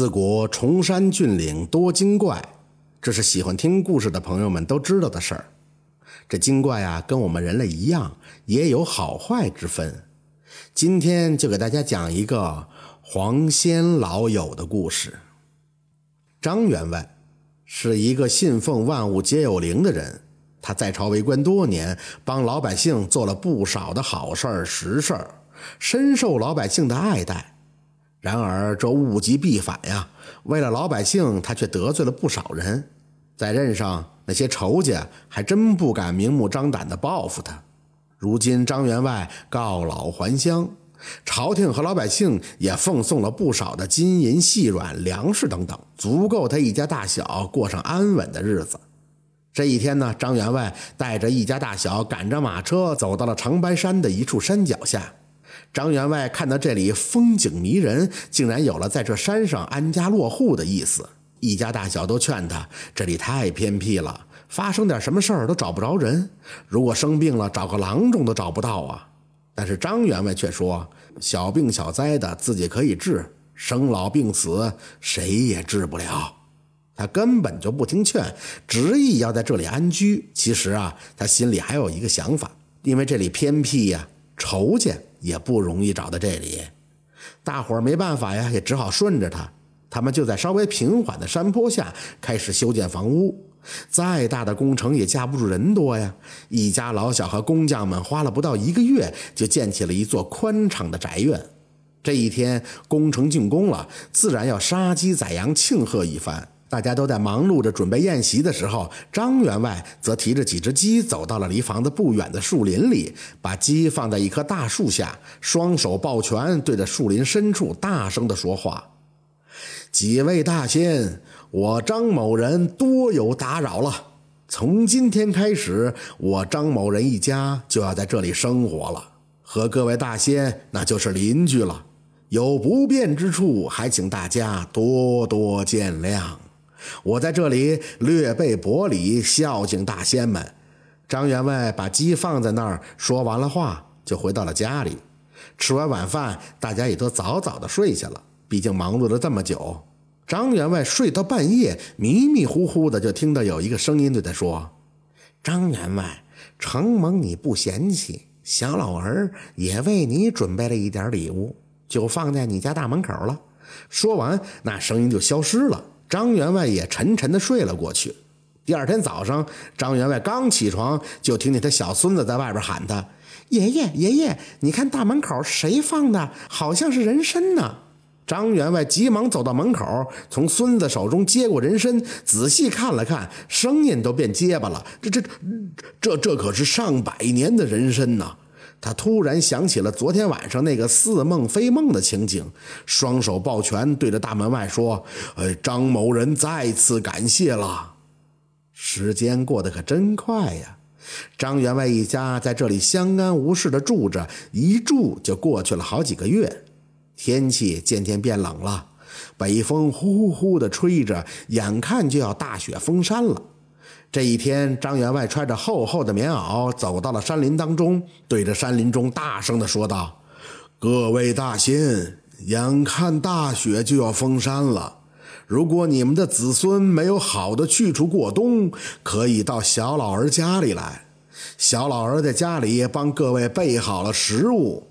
自古崇山峻岭多精怪，这是喜欢听故事的朋友们都知道的事儿。这精怪啊，跟我们人类一样，也有好坏之分。今天就给大家讲一个黄仙老友的故事。张员外是一个信奉万物皆有灵的人，他在朝为官多年，帮老百姓做了不少的好事儿、实事儿，深受老百姓的爱戴。然而这物极必反呀，为了老百姓，他却得罪了不少人，在任上那些仇家还真不敢明目张胆地报复他。如今张员外告老还乡，朝廷和老百姓也奉送了不少的金银细软、粮食等等，足够他一家大小过上安稳的日子。这一天呢，张员外带着一家大小赶着马车，走到了长白山的一处山脚下。张员外看到这里风景迷人，竟然有了在这山上安家落户的意思。一家大小都劝他，这里太偏僻了，发生点什么事儿都找不着人。如果生病了，找个郎中都找不到啊。但是张员外却说，小病小灾的自己可以治，生老病死谁也治不了。他根本就不听劝，执意要在这里安居。其实啊，他心里还有一个想法，因为这里偏僻呀，仇家。也不容易找到这里，大伙儿没办法呀，也只好顺着他。他们就在稍微平缓的山坡下开始修建房屋。再大的工程也架不住人多呀，一家老小和工匠们花了不到一个月，就建起了一座宽敞的宅院。这一天工程竣工了，自然要杀鸡宰羊庆贺一番。大家都在忙碌着准备宴席的时候，张员外则提着几只鸡走到了离房子不远的树林里，把鸡放在一棵大树下，双手抱拳，对着树林深处大声地说话：“几位大仙，我张某人多有打扰了。从今天开始，我张某人一家就要在这里生活了，和各位大仙那就是邻居了。有不便之处，还请大家多多见谅。”我在这里略备薄礼，孝敬大仙们。张员外把鸡放在那儿，说完了话，就回到了家里。吃完晚饭，大家也都早早的睡下了。毕竟忙碌了这么久，张员外睡到半夜，迷迷糊糊的就听到有一个声音对他说：“张员外，承蒙你不嫌弃，小老儿也为你准备了一点礼物，就放在你家大门口了。”说完，那声音就消失了。张员外也沉沉地睡了过去。第二天早上，张员外刚起床，就听见他小孙子在外边喊他：“爷爷，爷爷，你看大门口谁放的？好像是人参呢。”张员外急忙走到门口，从孙子手中接过人参，仔细看了看，声音都变结巴了：“这、这、这、这可是上百年的人参呐！”他突然想起了昨天晚上那个似梦非梦的情景，双手抱拳，对着大门外说：“呃，张某人再次感谢了。”时间过得可真快呀！张员外一家在这里相安无事的住着，一住就过去了好几个月。天气渐渐变冷了，北风呼呼的吹着，眼看就要大雪封山了。这一天，张员外穿着厚厚的棉袄走到了山林当中，对着山林中大声地说道：“各位大仙，眼看大雪就要封山了，如果你们的子孙没有好的去处过冬，可以到小老儿家里来。小老儿在家里帮各位备好了食物。”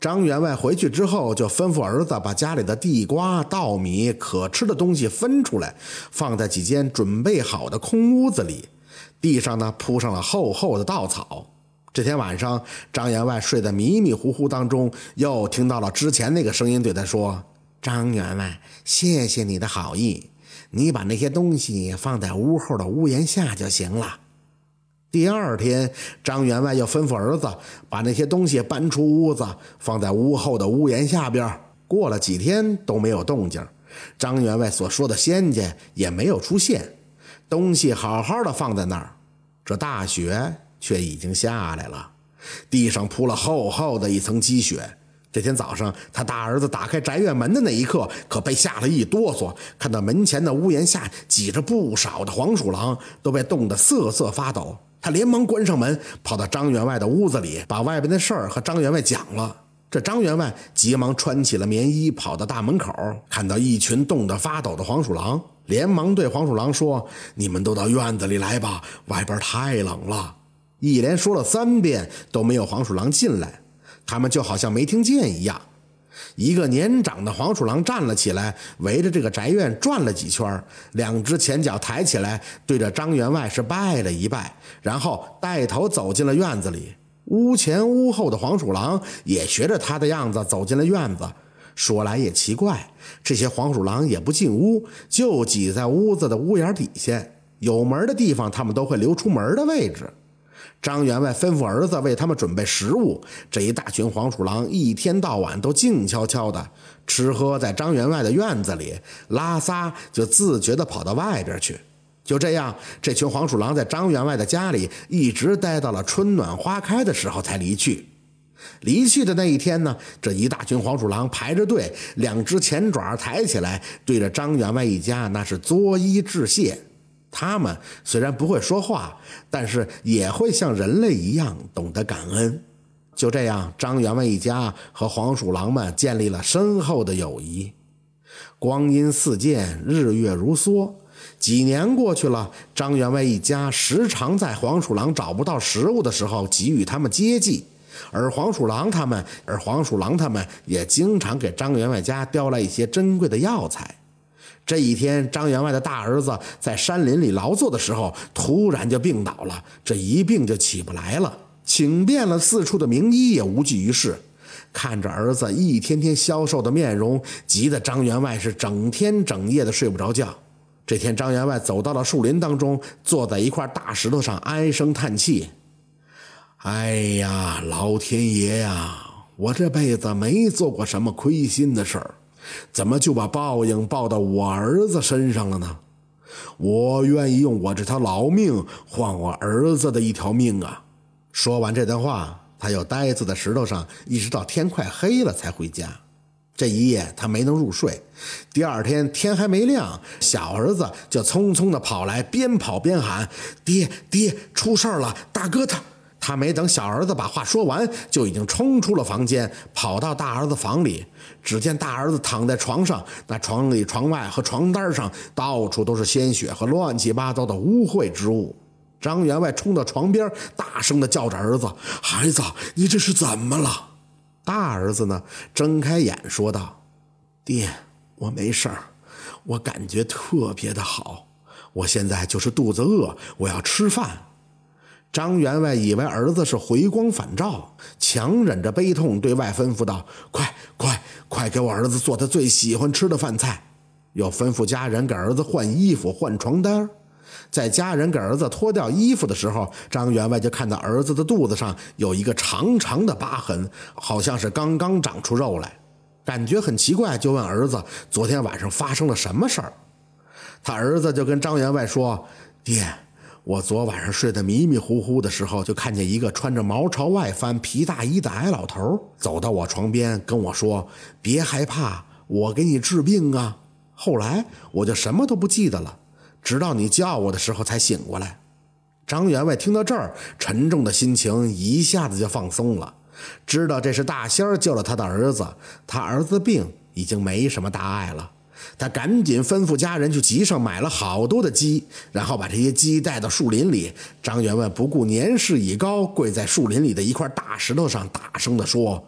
张员外回去之后，就吩咐儿子把家里的地瓜、稻米、可吃的东西分出来，放在几间准备好的空屋子里。地上呢铺上了厚厚的稻草。这天晚上，张员外睡得迷迷糊糊当中，又听到了之前那个声音对他说：“张员外，谢谢你的好意，你把那些东西放在屋后的屋檐下就行了。”第二天，张员外又吩咐儿子把那些东西搬出屋子，放在屋后的屋檐下边。过了几天都没有动静，张员外所说的仙家也没有出现，东西好好的放在那儿，这大雪却已经下来了，地上铺了厚厚的一层积雪。这天早上，他大儿子打开宅院门的那一刻，可被吓了一哆嗦，看到门前的屋檐下挤着不少的黄鼠狼，都被冻得瑟瑟发抖。他连忙关上门，跑到张员外的屋子里，把外边的事儿和张员外讲了。这张员外急忙穿起了棉衣，跑到大门口，看到一群冻得发抖的黄鼠狼，连忙对黄鼠狼说：“你们都到院子里来吧，外边太冷了。”一连说了三遍，都没有黄鼠狼进来，他们就好像没听见一样。一个年长的黄鼠狼站了起来，围着这个宅院转了几圈，两只前脚抬起来，对着张员外是拜了一拜，然后带头走进了院子里。屋前屋后的黄鼠狼也学着他的样子走进了院子。说来也奇怪，这些黄鼠狼也不进屋，就挤在屋子的屋檐底下，有门的地方他们都会留出门的位置。张员外吩咐儿子为他们准备食物，这一大群黄鼠狼一天到晚都静悄悄的吃喝在张员外的院子里，拉撒就自觉地跑到外边去。就这样，这群黄鼠狼在张员外的家里一直待到了春暖花开的时候才离去。离去的那一天呢，这一大群黄鼠狼排着队，两只前爪抬起来，对着张员外一家那是作揖致谢。他们虽然不会说话，但是也会像人类一样懂得感恩。就这样，张员外一家和黄鼠狼们建立了深厚的友谊。光阴似箭，日月如梭。几年过去了，张员外一家时常在黄鼠狼找不到食物的时候给予他们接济，而黄鼠狼他们，而黄鼠狼他们也经常给张员外家叼来一些珍贵的药材。这一天，张员外的大儿子在山林里劳作的时候，突然就病倒了，这一病就起不来了，请遍了四处的名医也无济于事。看着儿子一天天消瘦的面容，急得张员外是整天整夜的睡不着觉。这天，张员外走到了树林当中，坐在一块大石头上，唉声叹气：“哎呀，老天爷呀，我这辈子没做过什么亏心的事儿，怎么就把报应报到我儿子身上了呢？我愿意用我这条老命换我儿子的一条命啊！”说完这段话，他又呆坐在石头上，一直到天快黑了才回家。这一夜他没能入睡，第二天天还没亮，小儿子就匆匆地跑来，边跑边喊：“爹爹，出事了！大哥他……”他没等小儿子把话说完，就已经冲出了房间，跑到大儿子房里。只见大儿子躺在床上，那床里、床外和床单上到处都是鲜血和乱七八糟的污秽之物。张员外冲到床边，大声地叫着儿子：“孩子，你这是怎么了？”大儿子呢，睁开眼说道：“爹，我没事儿，我感觉特别的好。我现在就是肚子饿，我要吃饭。”张员外以为儿子是回光返照，强忍着悲痛对外吩咐道：“快快快，给我儿子做他最喜欢吃的饭菜。”又吩咐家人给儿子换衣服、换床单。在家人给儿子脱掉衣服的时候，张员外就看到儿子的肚子上有一个长长的疤痕，好像是刚刚长出肉来，感觉很奇怪，就问儿子昨天晚上发生了什么事儿。他儿子就跟张员外说：“爹，我昨晚上睡得迷迷糊糊的时候，就看见一个穿着毛朝外翻皮大衣的矮老头走到我床边，跟我说：‘别害怕，我给你治病啊。’后来我就什么都不记得了。”直到你叫我的时候才醒过来。张员外听到这儿，沉重的心情一下子就放松了，知道这是大仙救了他的儿子，他儿子病已经没什么大碍了。他赶紧吩咐家人去集上买了好多的鸡，然后把这些鸡带到树林里。张员外不顾年事已高，跪在树林里的一块大石头上，大声地说：“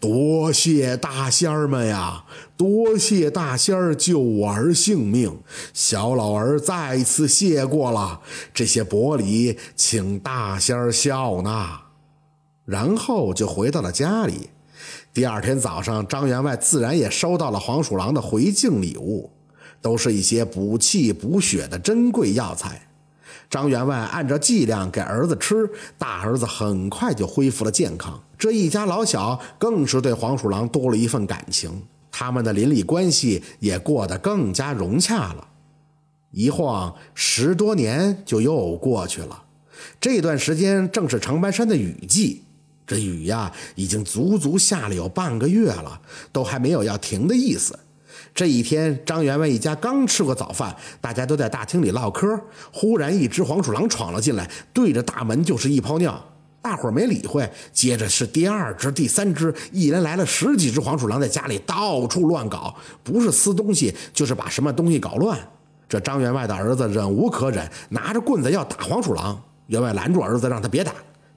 多谢大仙儿们呀，多谢大仙儿救我儿性命，小老儿再次谢过了。这些薄礼，请大仙儿笑纳。”然后就回到了家里。第二天早上，张员外自然也收到了黄鼠狼的回敬礼物，都是一些补气补血的珍贵药材。张员外按照剂量给儿子吃，大儿子很快就恢复了健康。这一家老小更是对黄鼠狼多了一份感情，他们的邻里关系也过得更加融洽了。一晃十多年就又过去了，这段时间正是长白山的雨季。这雨呀，已经足足下了有半个月了，都还没有要停的意思。这一天，张员外一家刚吃过早饭，大家都在大厅里唠嗑。忽然，一只黄鼠狼闯了进来，对着大门就是一泡尿。大伙儿没理会。接着是第二只、第三只，一连来了十几只黄鼠狼，在家里到处乱搞，不是撕东西，就是把什么东西搞乱。这张员外的儿子忍无可忍，拿着棍子要打黄鼠狼。员外拦住儿子，让他别打。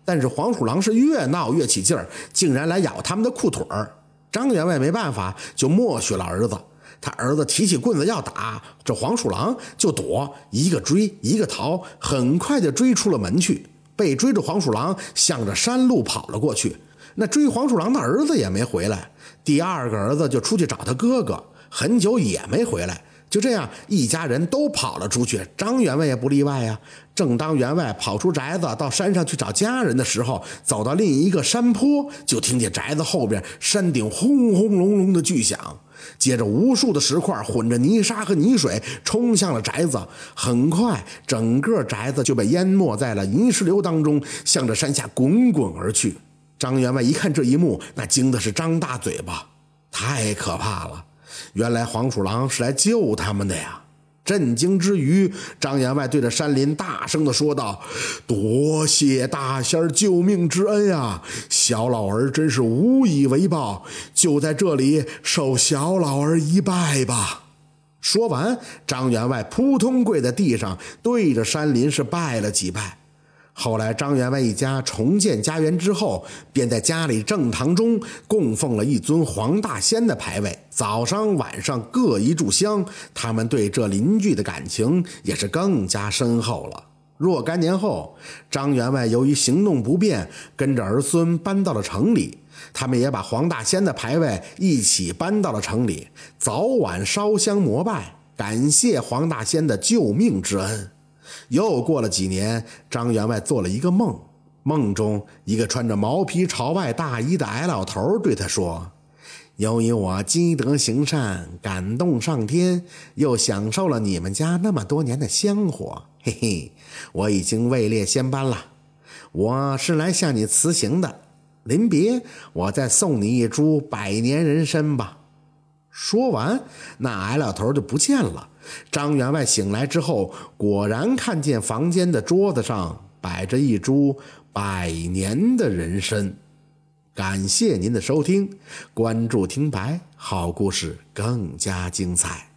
但是黄鼠狼是越闹越起劲儿，竟然来咬他们的裤腿儿。张员外没办法，就默许了儿子。他儿子提起棍子要打，这黄鼠狼就躲，一个追一个逃，很快就追出了门去。被追着黄鼠狼向着山路跑了过去。那追黄鼠狼的儿子也没回来。第二个儿子就出去找他哥哥，很久也没回来。就这样，一家人都跑了出去，张员外也不例外呀。正当员外跑出宅子到山上去找家人的时候，走到另一个山坡，就听见宅子后边山顶轰轰隆隆的巨响，接着无数的石块混着泥沙和泥水冲向了宅子。很快，整个宅子就被淹没在了泥石流当中，向着山下滚滚而去。张员外一看这一幕，那惊的是张大嘴巴，太可怕了。原来黄鼠狼是来救他们的呀！震惊之余，张员外对着山林大声地说道：“多谢大仙救命之恩呀！小老儿真是无以为报，就在这里受小老儿一拜吧。”说完，张员外扑通跪在地上，对着山林是拜了几拜。后来，张员外一家重建家园之后，便在家里正堂中供奉了一尊黄大仙的牌位，早上晚上各一炷香。他们对这邻居的感情也是更加深厚了。若干年后，张员外由于行动不便，跟着儿孙搬到了城里，他们也把黄大仙的牌位一起搬到了城里，早晚烧香膜拜，感谢黄大仙的救命之恩。又过了几年，张员外做了一个梦，梦中一个穿着毛皮朝外大衣的矮老头对他说：“由于我积德行善，感动上天，又享受了你们家那么多年的香火，嘿嘿，我已经位列仙班了。我是来向你辞行的，临别我再送你一株百年人参吧。”说完，那矮老头就不见了。张员外醒来之后，果然看见房间的桌子上摆着一株百年的人参。感谢您的收听，关注听白，好故事更加精彩。